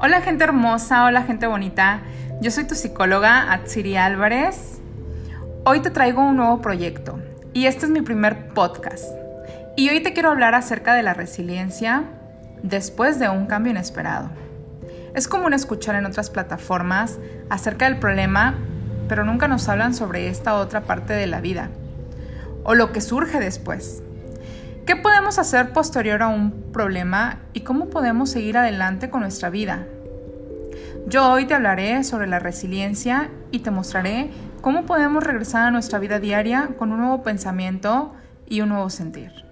Hola gente hermosa, hola gente bonita. Yo soy tu psicóloga Atsiri Álvarez. Hoy te traigo un nuevo proyecto y este es mi primer podcast. Y hoy te quiero hablar acerca de la resiliencia después de un cambio inesperado. Es común escuchar en otras plataformas acerca del problema, pero nunca nos hablan sobre esta otra parte de la vida o lo que surge después. ¿Qué podemos hacer posterior a un problema y cómo podemos seguir adelante con nuestra vida? Yo hoy te hablaré sobre la resiliencia y te mostraré cómo podemos regresar a nuestra vida diaria con un nuevo pensamiento y un nuevo sentir.